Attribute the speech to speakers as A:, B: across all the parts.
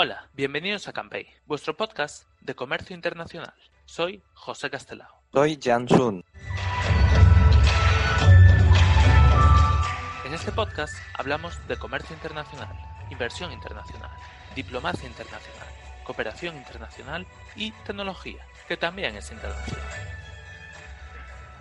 A: Hola, bienvenidos a Campey, vuestro podcast de comercio internacional. Soy José Castelao.
B: Soy Jan Sun.
A: En este podcast hablamos de comercio internacional, inversión internacional, diplomacia internacional, cooperación internacional y tecnología, que también es internacional.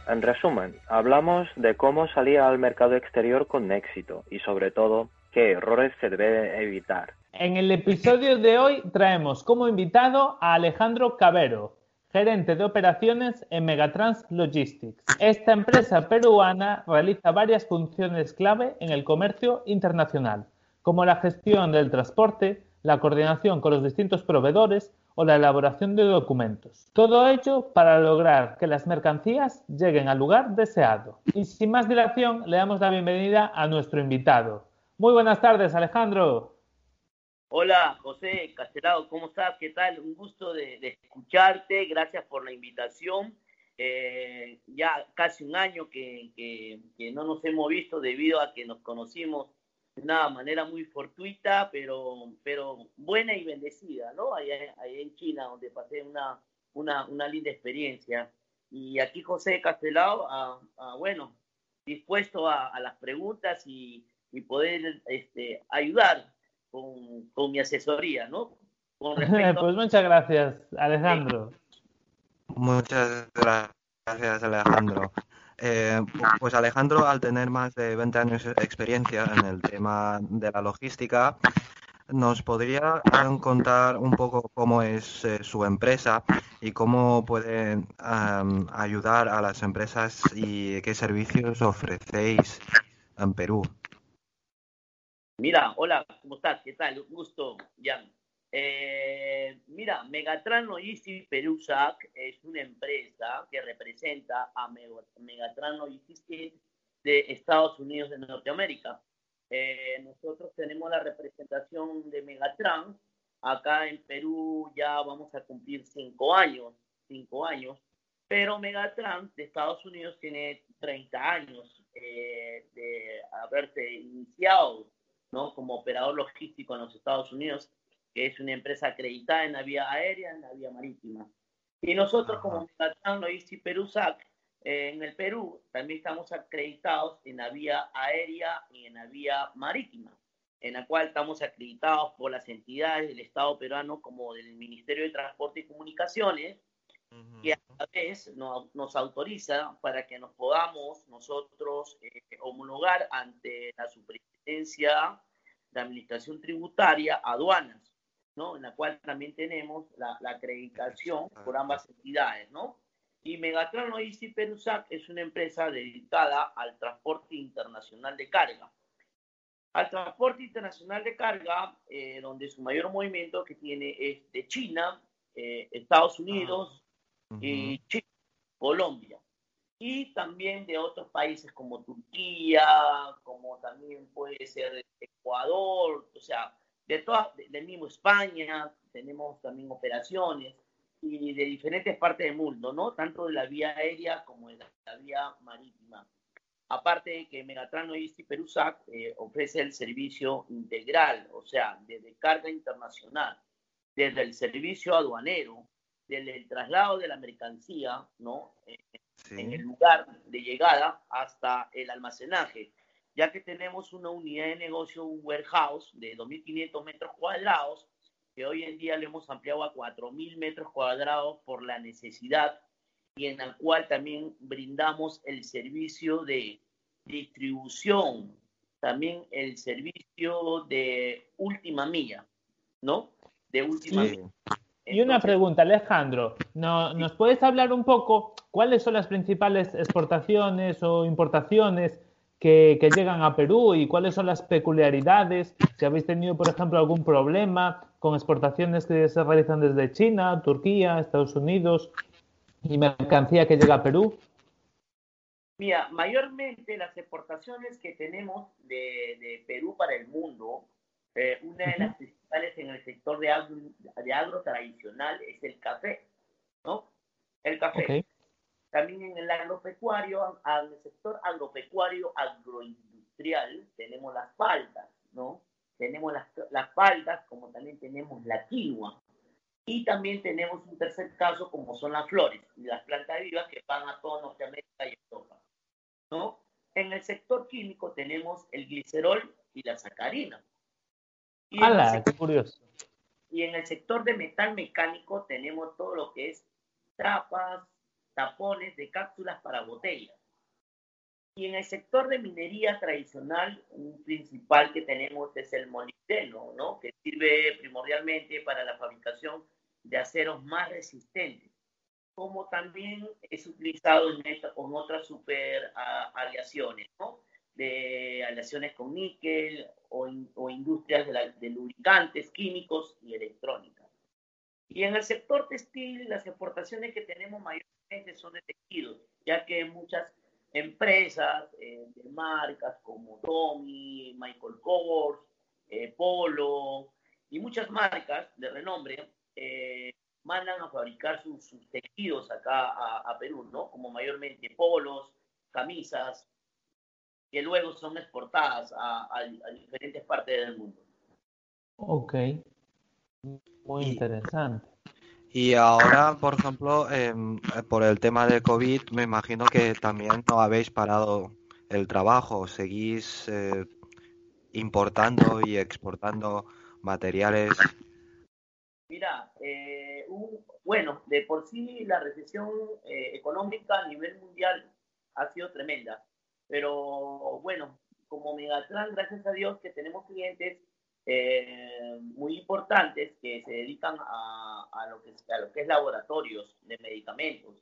B: En resumen, hablamos de cómo salir al mercado exterior con éxito y sobre todo qué errores se debe evitar.
C: En el episodio de hoy traemos como invitado a Alejandro Cabero, gerente de operaciones en Megatrans Logistics. Esta empresa peruana realiza varias funciones clave en el comercio internacional, como la gestión del transporte, la coordinación con los distintos proveedores o la elaboración de documentos. Todo ello para lograr que las mercancías lleguen al lugar deseado. Y sin más dilación, le damos la bienvenida a nuestro invitado. Muy buenas tardes, Alejandro.
D: Hola, José Castelado, ¿cómo estás? ¿Qué tal? Un gusto de, escucharte, gracias por la invitación. Eh, ya casi un año que, no nos hemos visto debido a que nos conocimos de una manera muy fortuita, pero, pero buena y bendecida, ¿no? Allá, en China, donde pasé una, una, linda experiencia. Y aquí José Castelao, bueno, dispuesto a, las preguntas y, y poder este, ayudar con, mi asesoría, ¿no?
C: pues muchas gracias, Alejandro.
B: Muchas gracias, Alejandro. Eh, pues Alejandro, al tener más de 20 años de experiencia en el tema de la logística, ¿nos podría contar un poco cómo es eh, su empresa y cómo puede ayudar a las empresas y qué servicios ofrecéis en Perú?
D: Mira, hola, ¿cómo estás? ¿Qué tal? Un gusto, Jan. Eh, mira, Megatran Logistics Perusac es una empresa que representa a Megatran Logistics de Estados Unidos de Norteamérica. Eh, nosotros tenemos la representación de Megatran. Acá en Perú ya vamos a cumplir cinco años, cinco años, pero Megatran de Estados Unidos tiene 30 años eh, de haberse iniciado ¿no? como operador logístico en los Estados Unidos, que es una empresa acreditada en la vía aérea, en la vía marítima. Y nosotros como Megatran Logistics Perusac, eh, en el Perú, también estamos acreditados en la vía aérea y en la vía marítima, en la cual estamos acreditados por las entidades del Estado peruano como del Ministerio de Transporte y Comunicaciones, que a la vez nos, nos, autoriza para que nos podamos nosotros eh, homologar ante la Superintendencia de Administración Tributaria, aduanas, ¿no? En la cual también tenemos la, acreditación por ambas entidades, ¿no? Y Megatron Logistics Perusac es una empresa dedicada al transporte internacional de carga. Al transporte internacional de carga, eh, donde su mayor movimiento que tiene es de China, eh, Estados Unidos, y Chile, Colombia. Y también de otros países como Turquía, como también puede ser Ecuador, o sea, de todas, del mismo España, tenemos también operaciones y de diferentes partes del mundo, ¿no? Tanto de la vía aérea como de la, vía marítima. Aparte de que Megatran y Perusac eh, ofrece el servicio integral, o sea, desde carga internacional, desde el servicio aduanero, del traslado de la mercancía, ¿no? Eh, en el lugar de llegada hasta el almacenaje, ya que tenemos una unidad de negocio, un warehouse de 2.500 metros cuadrados, que hoy en día le hemos ampliado a 4.000 metros cuadrados por la necesidad y en la cual también brindamos el servicio de distribución, también el servicio de última milla, ¿no? De última milla.
C: Y una pregunta, Alejandro, ¿nos puedes hablar un poco cuáles son las principales exportaciones o importaciones que, llegan a Perú y cuáles son las peculiaridades? Si habéis tenido, por ejemplo, algún problema con exportaciones que se realizan desde China, Turquía, Estados Unidos y mercancía que llega a Perú.
D: Mira, mayormente las exportaciones que tenemos de, Perú para el mundo, eh, una de las en el sector de agro, de agro tradicional es el café, ¿no? El café. También en el agropecuario, en el sector agropecuario agroindustrial, tenemos las paltas, ¿no? tenemos las, las faldas, como también tenemos la quinoa. Y también tenemos un tercer caso, como son las flores y las plantas vivas que van a toda Norteamérica y Europa. ¿no? En el sector químico tenemos el glicerol y la sacarina.
C: Y ¡Hala! ¡Qué curioso!
D: Y en el sector de metal mecánico tenemos todo lo que es tapas, tapones de cápsulas para botellas. Y en el sector de minería tradicional, un principal que tenemos es el molibdeno, ¿no? que sirve primordialmente para la fabricación de aceros más resistentes, como también es utilizado en, otras super aleaciones, ¿no? de aleaciones con níquel o, industrias de, de lubricantes químicos y electrónica. Y en el sector textil, las exportaciones que tenemos mayormente son de tejidos, ya que muchas empresas eh, de marcas como Tommy, Michael Kors, eh, Polo y muchas marcas de renombre eh, mandan a fabricar sus, tejidos acá a, Perú, ¿no? Como mayormente polos, camisas, que luego son exportadas a, a diferentes partes del mundo.
C: Ok, muy interesante.
B: Y ahora, por ejemplo, em, por el tema de COVID, me imagino que también no habéis parado el trabajo, seguís eh, importando y exportando materiales.
D: Mira, eh, bueno, de por sí la recesión eh, económica a nivel mundial ha sido tremenda, pero bueno, como Megatran, gracias a Dios que tenemos clientes eh, muy importantes que se dedican a, a, lo que, a lo que es laboratorios de medicamentos,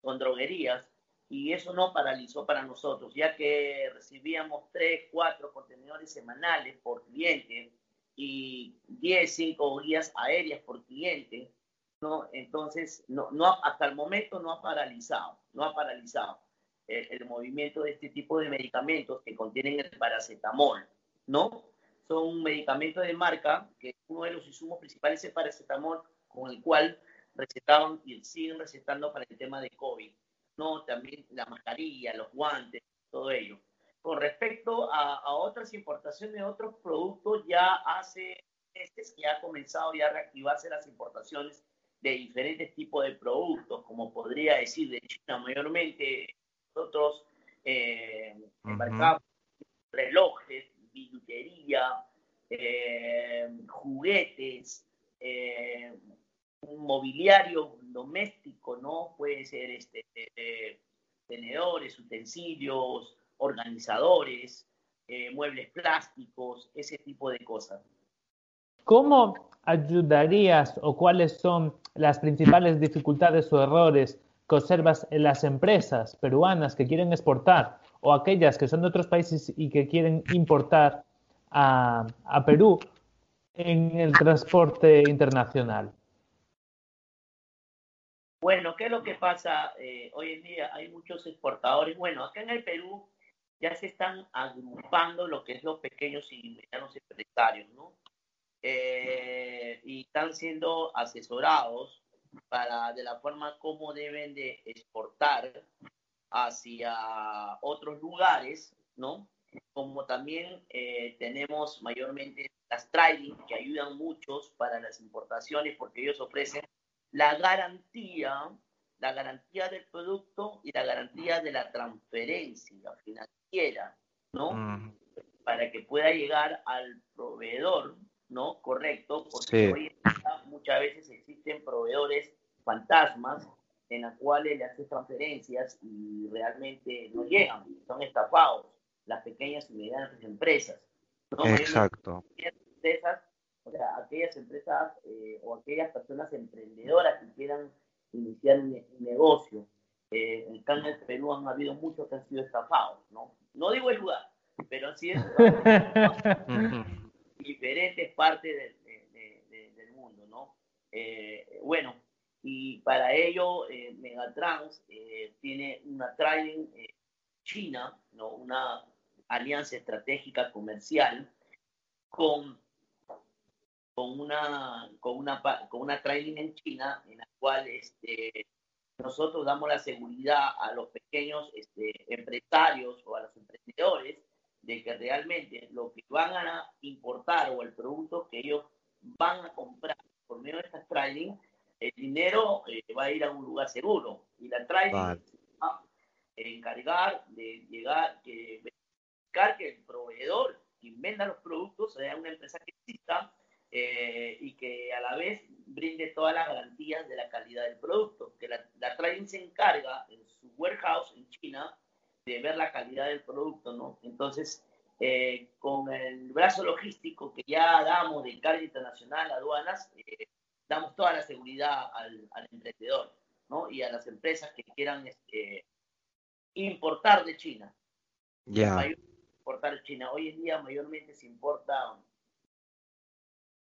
D: con droguerías, y eso no paralizó para nosotros, ya que recibíamos 3, 4 contenedores semanales por cliente y 10, 5 guías aéreas por cliente, ¿no? Entonces, no, no, hasta el momento no ha paralizado, no ha paralizado el, el movimiento de este tipo de medicamentos que contienen el paracetamol, ¿no? son medicamentos de marca, que uno de los insumos principales es paracetamol, con el cual recetaban y siguen recetando para el tema de COVID. ¿no? También la mascarilla, los guantes, todo ello. Con respecto a, a otras importaciones de otros productos, ya hace meses que ha comenzado ya a reactivarse las importaciones de diferentes tipos de productos, como podría decir de China mayormente, nosotros eh, embarcamos relojes, billutería, eh, juguetes, eh, mobiliario doméstico, ¿no? Puede ser este, eh, tenedores, utensilios, organizadores, muebles plásticos, ese tipo de cosas.
C: ¿Cómo ayudarías o cuáles son las principales dificultades o errores que observas en las empresas peruanas que quieren exportar o aquellas que son de otros países y que quieren importar a, Perú en el transporte internacional?
D: Bueno, ¿qué es lo que pasa eh, hoy en día? Hay muchos exportadores. Bueno, acá en el Perú ya se están agrupando lo que es los pequeños y medianos empresarios, ¿no? Eh, y están siendo asesorados para de la forma como deben de exportar hacia otros lugares, ¿no? Como también eh, tenemos mayormente las trading que ayudan muchos para las importaciones porque ellos ofrecen la garantía, la garantía del producto y la garantía de la transferencia financiera, ¿no? Mm. Para que pueda llegar al proveedor, ¿no? Correcto, porque hoy en día muchas veces existen proveedores fantasmas en las cuales le hacen transferencias y realmente no llegan, son estafados las pequeñas y medianas empresas.
B: Exacto.
D: Empresas, o sea, aquellas empresas eh, o aquellas personas emprendedoras que quieran iniciar un, negocio. Eh, en el del Perú han habido muchos que han sido estafados, ¿no? No digo el lugar, pero han sido diferentes partes del ¿no? Eh, bueno, y para ello eh, Megatrans eh, tiene una trading eh, China, ¿no? una alianza estratégica comercial con, con, una, con, una, con una trading en China en la cual este, nosotros damos la seguridad a los pequeños este, empresarios o a los emprendedores de que realmente lo que van a importar o el producto que ellos van a comprar por medio de estas trading, el dinero eh, va a ir a un lugar seguro. Y la trading va a encargar de llegar, que, que el proveedor quien venda los productos sea una empresa que exista eh, y que a la vez brinde todas las garantías de la calidad del producto. Que la, la trading se encarga en su warehouse en China de ver la calidad del producto, ¿no? Entonces, eh, con el brazo logístico que ya damos de carga internacional, aduanas, eh, damos toda la seguridad al, emprendedor, ¿no? Y a las empresas que quieran este, importar de China.
B: Ya.
D: Importar de China. Hoy en día mayormente se importa,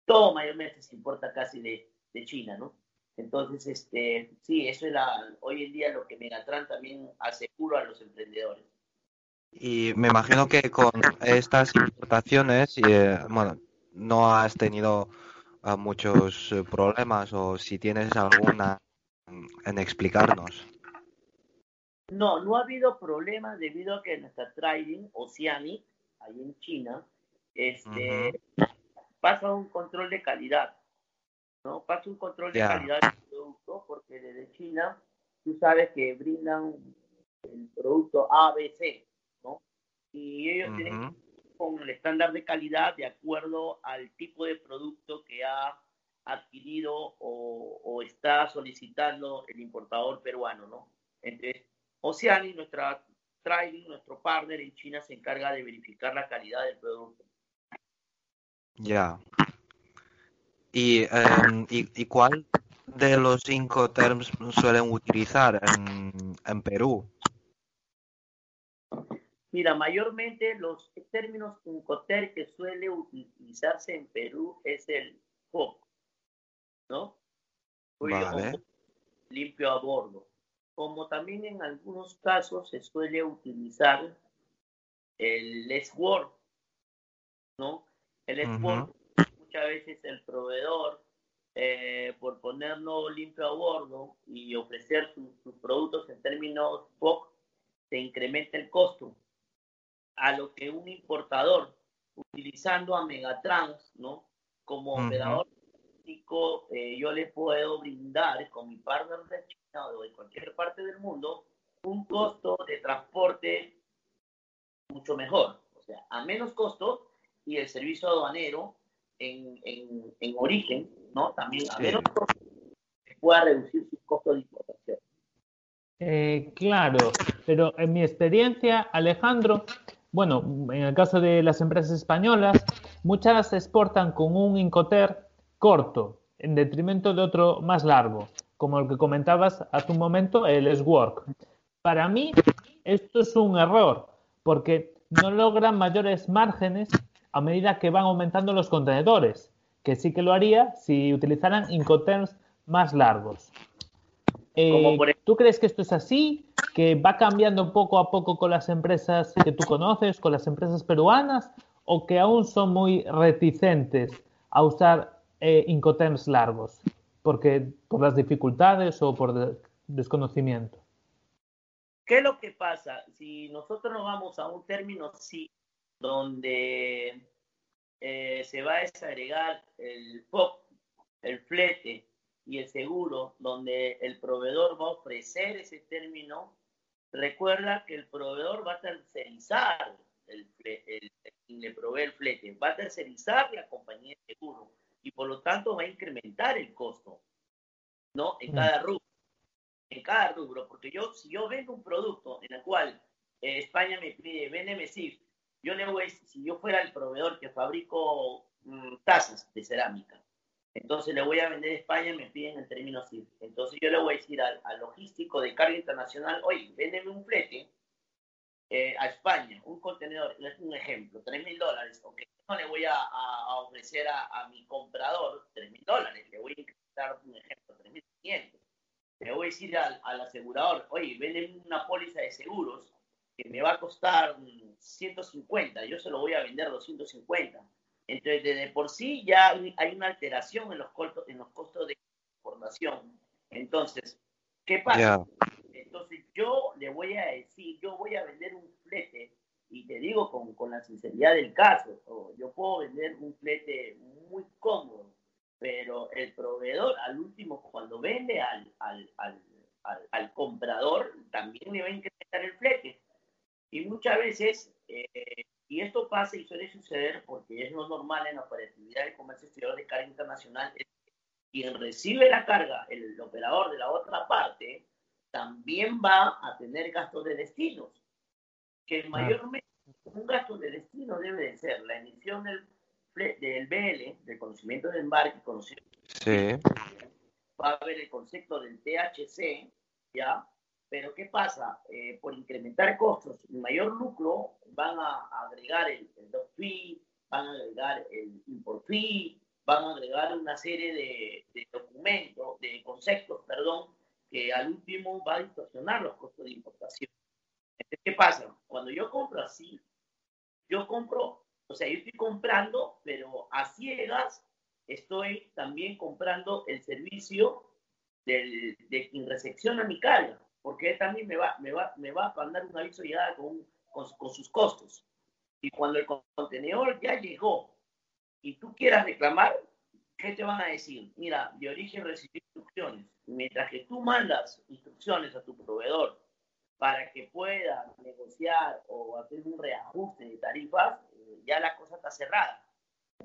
D: todo mayormente se importa casi de, de China, ¿no? Entonces, este, sí, eso es la, hoy en día lo que Megatran también asegura a los emprendedores.
B: Y me imagino que con estas importaciones, eh, bueno, no has tenido ah, muchos eh, problemas o si tienes alguna en explicarnos.
D: No, no ha habido problemas debido a que nuestra trading Oceanic, ahí en China, este, pasa un control de calidad. ¿no? Pasa un control de calidad del producto porque desde China tú sabes que brindan el producto ABC. Y ellos tienen con el estándar de calidad de acuerdo al tipo de producto que ha adquirido o, está solicitando el importador peruano, ¿no? Entonces, Oceani, nuestra trading, nuestro partner en China, se encarga de verificar la calidad del producto.
B: Ya. ¿Y, em, y, cuál de los cinco terms suelen utilizar en, en Perú?
D: Mira, mayormente los términos Incoter que suele utilizarse en Perú es el POC, ¿no?
B: Vale.
D: Limpio a bordo. Como también en algunos casos se suele utilizar el Let's Work, ¿no? El Let's Work muchas veces el proveedor, eh, por ponerlo limpio a bordo y ofrecer sus productos en términos POC, se incrementa el costo. A lo que un importador, utilizando a Megatrans, ¿no? Como operador eh, yo le puedo brindar con mi partner de China o de cualquier parte del mundo un costo de transporte mucho mejor, o sea, a menos costo y el servicio aduanero en, origen, ¿no? También a menos pueda reducir sus costos de importación.
C: Eh, claro, pero en mi experiencia, Alejandro, bueno, en el caso de las empresas españolas, muchas exportan con un Incoter corto, en detrimento de otro más largo, como el que comentabas hace un momento, el S-Work. Para mí, esto es un error, porque no logran mayores márgenes a medida que van aumentando los contenedores, que sí que lo haría si utilizaran Incoterms más largos. Eh, ¿Tú crees que esto es así? ¿Que va cambiando poco a poco con las empresas que tú conoces, con las empresas peruanas? ¿O que aún son muy reticentes a usar eh, Incoterms largos? Porque, ¿Por las dificultades o por desconocimiento?
D: ¿Qué es lo que pasa? Si nosotros nos vamos a un término sí donde eh, se va a desagregar el POC, el flete y el seguro, donde el proveedor va a ofrecer ese término, recuerda que el proveedor va a tercerizar el, el, le provee el flete, va a tercerizar la compañía de seguro y por lo tanto va a incrementar el costo, ¿no? En mm. cada rubro. En cada rubro, porque yo, si yo vendo un producto en el cual eh, España me pide, véndeme SIF, yo le voy, si yo fuera el proveedor que fabrico mm, tazas de cerámica, entonces le voy a vender a España, me piden el término así. Entonces yo le voy a decir al, logístico de carga internacional, oye, véndeme un flete eh, a España, un contenedor, es un ejemplo, 3 mil dólares, ok, no le voy a, ofrecer a, mi comprador 3 mil dólares, le voy a incrementar un ejemplo, 3 mil Le voy a decir al, al asegurador, oye, véndeme una póliza de seguros que me va a costar 150, yo se lo voy a vender 250. Entonces, desde por sí ya hay una alteración en los costos, en los costos de exportación. Entonces, ¿qué pasa? Entonces, yo le voy a decir, yo voy a vender un flete, y te digo con, con la realidad del caso. Yo puedo vender un flete muy cómodo, pero el proveedor al último, cuando vende al, al, al, al comprador, también le va a incrementar el flete. Y muchas veces, eh, y esto pasa y suele suceder porque es lo normal en la operatividad del comercio exterior de carga internacional, es que quien recibe la carga, el operador de la otra parte, también va a tener gastos de destinos que mayormente un gasto de destino debe de ser la emisión del, del BL, del conocimiento de embarque, conocido.
B: Sí.
D: Va a haber el concepto del THC, ¿ya? Pero ¿qué pasa? Eh, por incrementar costos y mayor lucro, van a agregar el, el fee, van a agregar el import fee, van a agregar una serie de, de documentos, de conceptos, perdón, que al último va a distorsionar los costos de importación. ¿qué pasa? Cuando yo compro así, yo compro, o sea, yo estoy comprando, pero a ciegas estoy también comprando el servicio del, de quien recepciona mi carga, porque él también me va, me va, me va a mandar un aviso de llegada con, con, con sus costos. Y cuando el contenedor ya llegó y tú quieras reclamar, ¿qué te van a decir? Mira, de origen recibí instrucciones. Mientras que tú mandas instrucciones a tu proveedor para que pueda negociar o hacer un reajuste de tarifas, eh, ya la cosa está cerrada.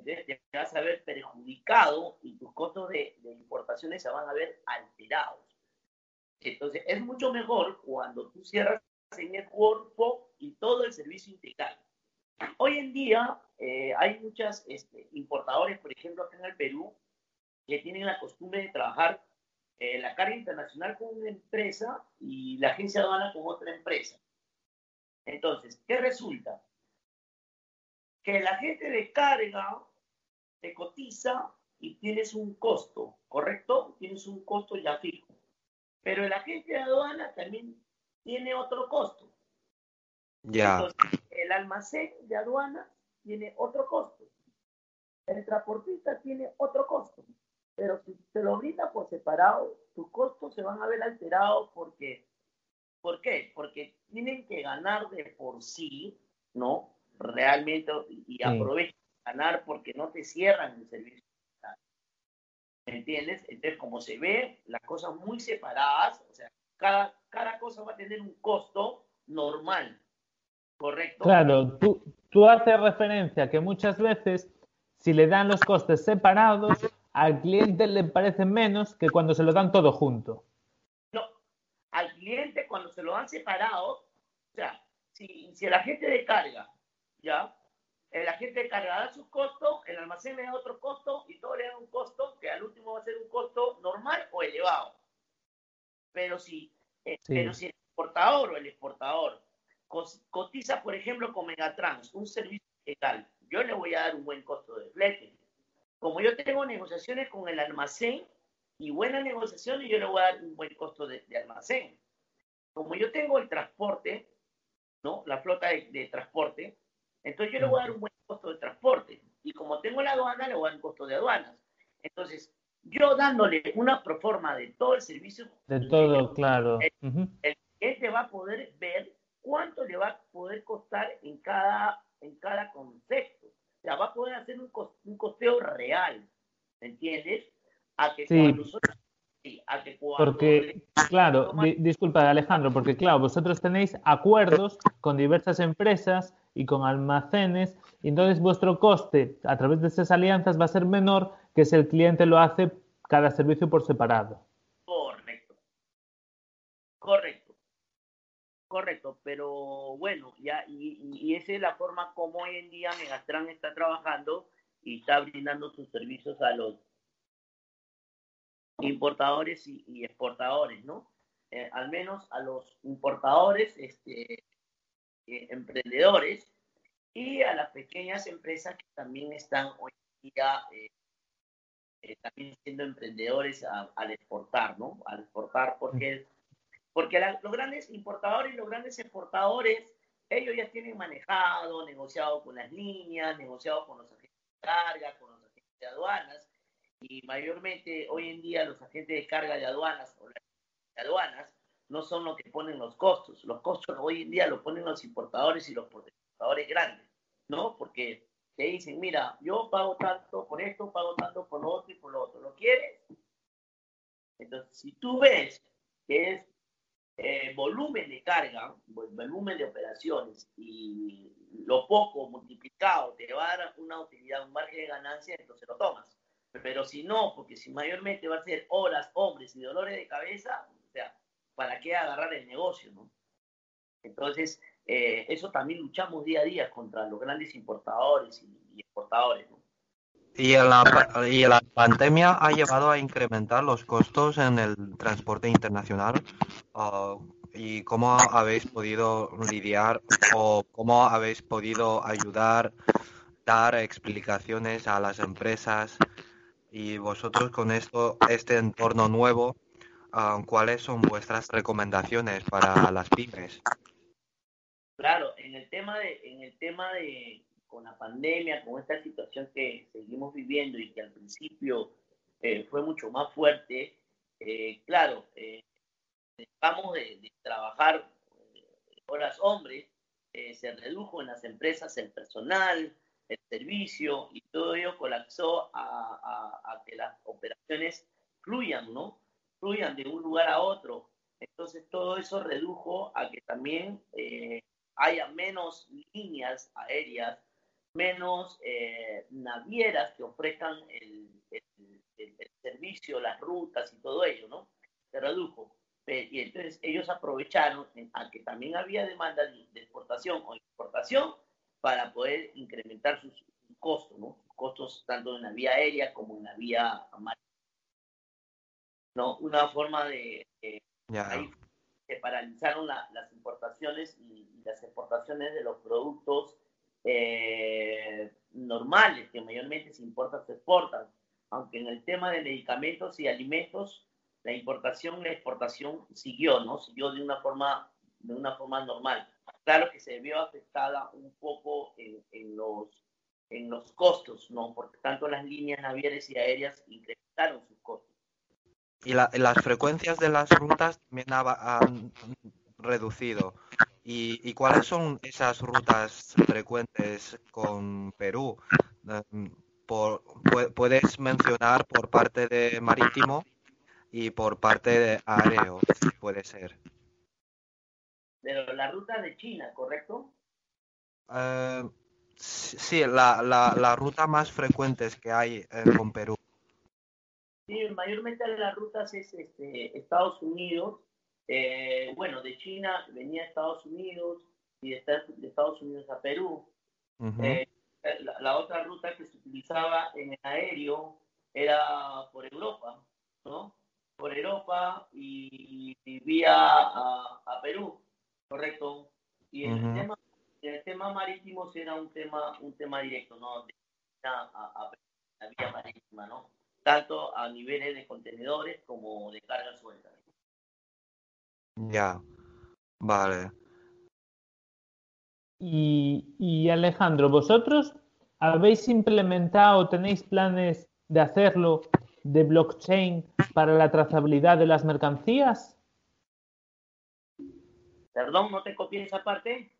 D: Te vas a ver perjudicado y tus costos de, importaciones se van a ver alterados. Entonces es mucho mejor cuando tú cierras en el cuerpo y todo el servicio integral. Hoy en día eh, hay muchos este, importadores, por ejemplo, acá en el Perú, que tienen la costumbre de trabajar eh, la carga internacional con una empresa y la agencia aduana con otra empresa. Entonces, ¿qué resulta? Que la gente de carga te cotiza y tienes un costo, ¿correcto? Tienes un costo ya fijo. Pero el agente de aduana también tiene otro costo.
B: Ya.
D: Entonces, el almacén de aduana tiene otro costo. El transportista tiene otro costo. Pero si te lo brinda por separado, tus costos se van a ver alterados porque, ¿por qué? Porque tienen que ganar de por sí, ¿no? Realmente, y aprovechan ganar porque no te cierran el servicio. ¿Me entiendes? Entonces, como se ve, las cosas muy separadas, o sea, cada, cada cosa va a tener un costo normal, ¿correcto?
C: Claro, tú, tú haces referencia que muchas veces, si le dan los costes separados, al cliente le parece menos que cuando se lo dan todo junto.
D: No, al cliente cuando se lo dan separado, o sea, si, si el agente de carga, ¿ya? El agente de carga da su costo, el almacén le da otro costo y da un costo que al último va a ser un costo normal o elevado. Pero si, eh, pero si el exportador o el exportador cotiza, por ejemplo, con Megatrans, un servicio legal, yo le voy a dar un buen costo de flete como yo tengo negociaciones con el almacén y buenas negociaciones, yo le voy a dar un buen costo de, almacén. Como yo tengo el transporte, ¿no? La flota de, transporte, entonces yo le voy a dar un buen costo de transporte. Y como tengo la aduana, le voy a dar un costo de aduanas. Entonces, yo dándole una proforma de todo el servicio.
C: De todo, claro.
D: El, cliente va a poder ver cuánto le va a poder costar en cada, en cada concepto sea, va a poder hacer un, un costeo real, ¿me entiendes? A que
C: sí. nosotros porque, claro, disculpa Alejandro, porque claro, vosotros tenéis acuerdos con diversas empresas y con almacenes, y entonces vuestro coste a través de esas alianzas va a ser menor que si el cliente lo hace cada servicio por separado.
D: Correcto. Correcto. Correcto, pero bueno, ya, y, esa es la forma como hoy en día Megastran está trabajando y está brindando sus servicios a los importadores y, exportadores, ¿no? Eh, al menos a los importadores, este, eh, emprendedores y a las pequeñas empresas que también están hoy en día eh, también siendo emprendedores al exportar, ¿no? Al exportar, porque porque los grandes importadores y los grandes exportadores, ellos ya tienen manejado, negociado con las líneas, negociado con los agentes de carga, con los agentes de aduanas, y mayormente hoy en día los agentes de carga de aduanas o las de aduanas no son los que ponen los costos. Los costos hoy en día los ponen los importadores y los exportadores grandes. ¿no? Porque te dicen, mira, yo pago tanto por esto, pago tanto por lo otro y por lo otro. ¿Lo quieres? Entonces, si tú ves que es eh, volumen de carga, volumen de operaciones y lo poco multiplicado te va a dar una utilidad, un margen de ganancia, entonces lo tomas. Pero si no, porque si mayormente va a ser horas, hombres y dolores de cabeza, ¿para qué agarrar el negocio, no? Entonces, eh, eso también luchamos día a día contra los grandes importadores y, exportadores, ¿no?
B: Y la, y la pandemia ha llevado a incrementar los costos en el transporte internacional. Uh, ¿Y cómo habéis podido lidiar o cómo habéis podido ayudar, dar explicaciones a las empresas y vosotros con esto, este entorno nuevo, uh, cuáles son vuestras recomendaciones para las pymes?
D: Claro, en el tema de, en el tema de, con la pandemia, con esta situación que seguimos viviendo y que al principio eh, fue mucho más fuerte, eh, claro, eh, dejamos de, trabajar horas hombres, se redujo en las empresas el personal, el servicio y todo ello colapsó a, a, que las operaciones fluyan, ¿no? Fluyan de un lugar a otro. Entonces todo eso redujo a que también haya menos líneas aéreas menos eh, navieras que ofrezcan el, servicio, las rutas y todo ello, ¿no? Se redujo. Y entonces ellos aprovecharon a que también había demanda de exportación o importación para poder incrementar sus, costos, ¿no? Costos tanto en la vía aérea como en la vía marítima. ¿No? Una forma de... ahí se paralizaron las importaciones y, y las exportaciones de los productos eh, normales que mayormente se importan, se exportan, aunque en el tema de medicamentos y alimentos la importación y la exportación siguió, ¿no? Siguió de una forma, de una forma normal. Claro que se vio afectada un poco en, los, en los costos, ¿no? Porque tanto las líneas navieras y aéreas incrementaron sus costos.
B: Y las frecuencias de las rutas también han reducido. ¿Y, cuáles son esas rutas frecuentes con Perú? Em, puedes mencionar por parte de marítimo y por parte de aéreo, puede ser.
D: Pero la ruta de China, ¿correcto?
B: Eh, sí, la, la, ruta más frecuentes que hay eh, con Perú.
D: Sí, mayormente las rutas es este, Estados Unidos, eh, bueno, de China venía a Estados Unidos y de, Estados Unidos a Perú. Eh, la, otra ruta que se utilizaba en el aéreo era por Europa, ¿no? Por Europa y, vía a, Perú, correcto. Y el tema, el tema marítimo era un tema, un tema directo, ¿no? De a, la vía marítima, ¿no? Tanto a niveles de contenedores como de carga suelta.
B: Ya, vale.
C: Y, Alejandro, ¿vosotros habéis implementado o tenéis planes de hacerlo de blockchain para la trazabilidad de las mercancías?
D: Perdón, no te copié esa parte.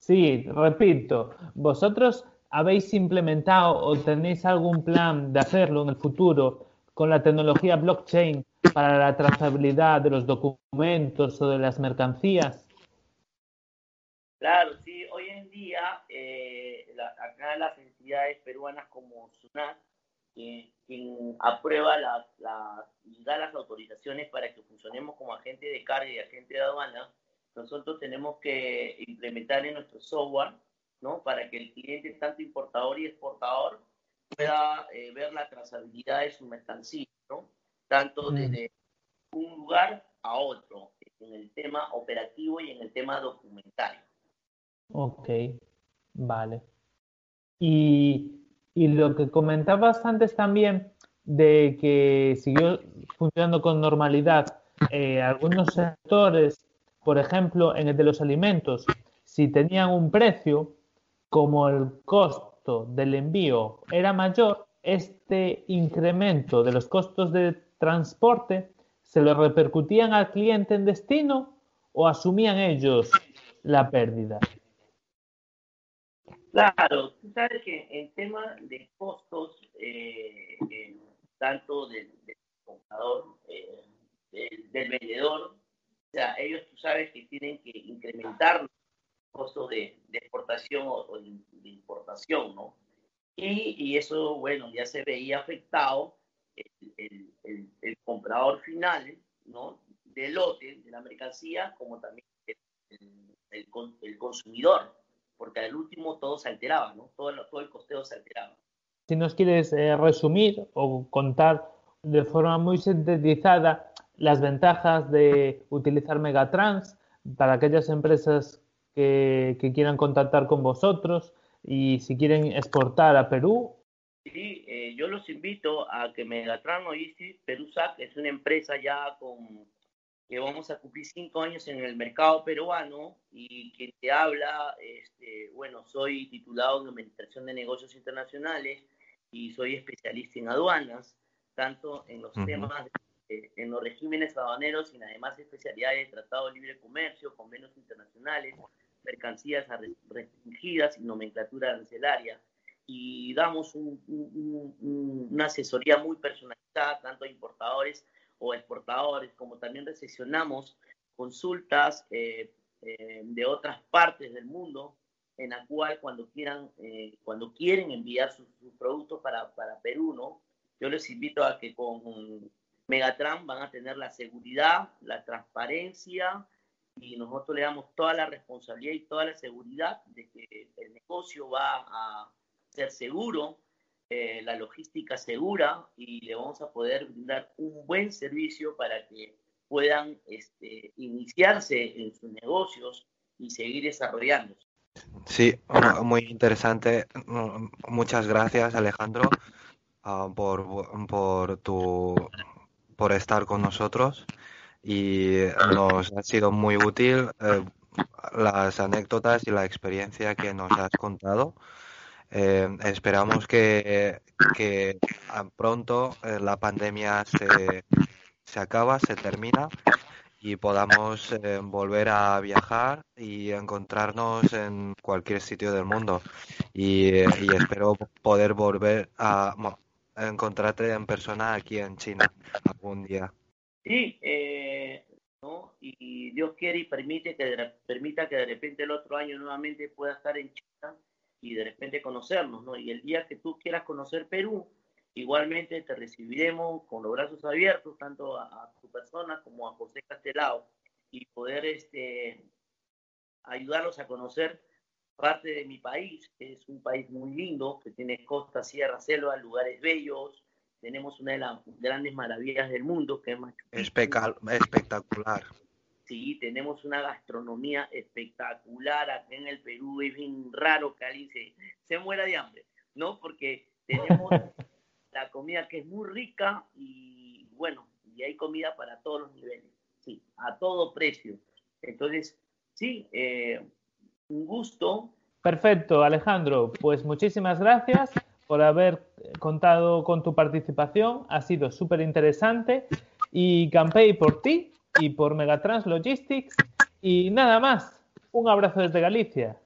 C: Sí, repito, ¿vosotros habéis implementado o tenéis algún plan de hacerlo en el futuro con la tecnología blockchain para la trazabilidad de los documentos o de las mercancías?
D: Claro, sí, hoy en día eh, acá las entidades peruanas como SUNAT, quien aprueba las, y da las autorizaciones para que funcionemos como agente de carga y agente de aduana, nosotros tenemos que implementar en nuestro software, ¿no? Para que el cliente, tanto importador y exportador, pueda eh, ver la trazabilidad de su mercancía, ¿no? tanto mm. desde un lugar a otro, en el tema operativo y en el tema documentario.
C: Ok, vale. Y, lo que comentabas antes también de que siguió funcionando con normalidad eh, algunos sectores, por ejemplo, en el de los alimentos, si tenían un precio, como el costo del envío era mayor, este incremento de los costos de transporte se lo repercutían al cliente en destino o asumían ellos la pérdida?
D: Claro, tú sabes que en tema de costos, eh, tanto del, comprador, eh, del, vendedor, o sea, ellos tú sabes que tienen que incrementar costos de, exportación o, de, importación, ¿no? Y, eso, bueno, ya se veía afectado el, el comprador final, ¿no? Del lote, de la mercancía, como también el consumidor porque al último todo se alteraba, ¿no? Todo, todo el costeo se alteraba.
C: Si nos quieres eh, resumir o contar de forma muy sintetizada las ventajas de utilizar Megatrans para aquellas empresas que, quieran contactar con vosotros y si quieren exportar a Perú.
D: Sí, eh, yo los invito a que Megatrans Logistics Perú SAC es una empresa ya con que vamos a cumplir cinco años en el mercado peruano y quien te habla, este, bueno, soy titulado en Administración de Negocios Internacionales y soy especialista en aduanas, tanto en los temas, en los regímenes aduaneros y además especialidades de Tratado de Libre Comercio, convenios internacionales, mercancías restringidas y nomenclatura arancelaria. Y damos una asesoría muy personalizada tanto a importadores o exportadores, como también recepcionamos consultas eh, eh, de otras partes del mundo en la cual cuando quieran, eh, cuando quieren enviar sus, productos para, para, Perú, ¿no? Yo les invito a que con Megatran van a tener la seguridad, la transparencia y nosotros le damos toda la responsabilidad y toda la seguridad de que el negocio va a ser seguro, eh, la logística segura y le vamos a poder brindar un buen servicio para que puedan este, iniciarse en sus negocios y seguir desarrollándose.
B: Sí, muy interesante. Muchas gracias, Alejandro, ah, por, por, tu, por estar con nosotros y nos ha sido muy útil eh, las anécdotas y la experiencia que nos has contado. Eh, esperamos que, pronto eh, la pandemia se, se, acaba, se termina y podamos eh, volver a viajar y encontrarnos en cualquier sitio del mundo. Y, espero poder volver a encontrarte en persona aquí en China algún día.
D: Sí, ¿no? y Dios quiere y permite que permita que de repente el otro año nuevamente pueda estar en China y de repente conocernos, ¿no? Y el día que tú quieras conocer Perú, igualmente te recibiremos con los brazos abiertos, tanto a, tu persona como a José Castelao, y poder este, ayudarlos a conocer parte de mi país, que es un país muy lindo, que tiene costa, sierra, selva, lugares bellos. Tenemos una de las grandes maravillas del mundo, que es Machu
B: Espectacular.
D: Sí, tenemos una gastronomía espectacular acá en el Perú. Es bien raro que alguien se, muera de hambre, ¿no? Porque tenemos la comida que es muy rica y bueno, y hay comida para todos los niveles, sí, a todo precio. Entonces, sí, eh, un gusto.
C: Perfecto, Alejandro. Pues muchísimas gracias por haber contado con tu participación. Ha sido súper interesante. Y campei por ti y por Megatrans Logistics. Y nada más, un abrazo desde Galicia.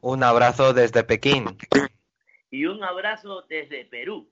B: Un abrazo desde Pekín.
D: Y un abrazo desde Perú.